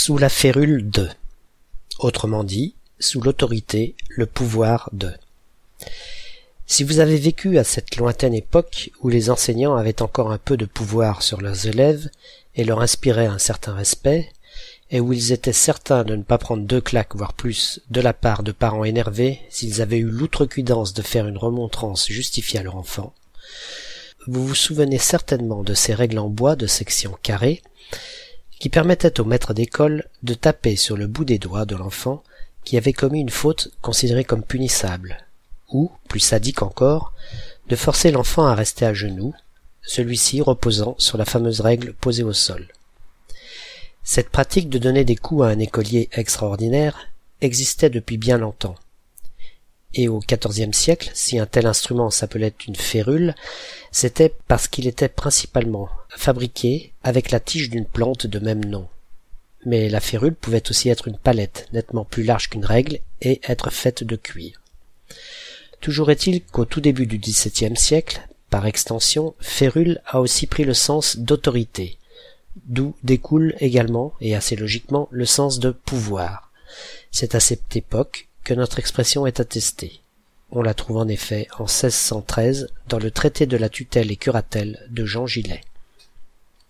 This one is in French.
Sous la férule de. Autrement dit, sous l'autorité, le pouvoir de. Si vous avez vécu à cette lointaine époque où les enseignants avaient encore un peu de pouvoir sur leurs élèves et leur inspiraient un certain respect, et où ils étaient certains de ne pas prendre deux claques, voire plus, de la part de parents énervés s'ils avaient eu l'outrecuidance de faire une remontrance justifiée à leur enfant, vous vous souvenez certainement de ces règles en bois de section carrée qui permettaient au maître d'école de taper sur le bout des doigts de l'enfant qui avait commis une faute considérée comme punissable, ou, plus sadique encore, de forcer l'enfant à rester à genoux, celui-ci reposant sur la fameuse règle posée au sol. Cette pratique de donner des coups à un écolier extraordinaire existait depuis bien longtemps. Et au quatorzième siècle, si un tel instrument s'appelait une férule, c'était parce qu'il était principalement fabriqué avec la tige d'une plante de même nom. Mais la férule pouvait aussi être une palette nettement plus large qu'une règle et être faite de cuir. Toujours est-il qu'au tout début du XVIIe siècle, par extension, férule a aussi pris le sens d'autorité, d'où découle également, et assez logiquement, le sens de pouvoir. C'est à cette époque notre expression est attestée. On la trouve en effet en 1613 dans le traité de la tutelle et curatelle de Jean Gillet.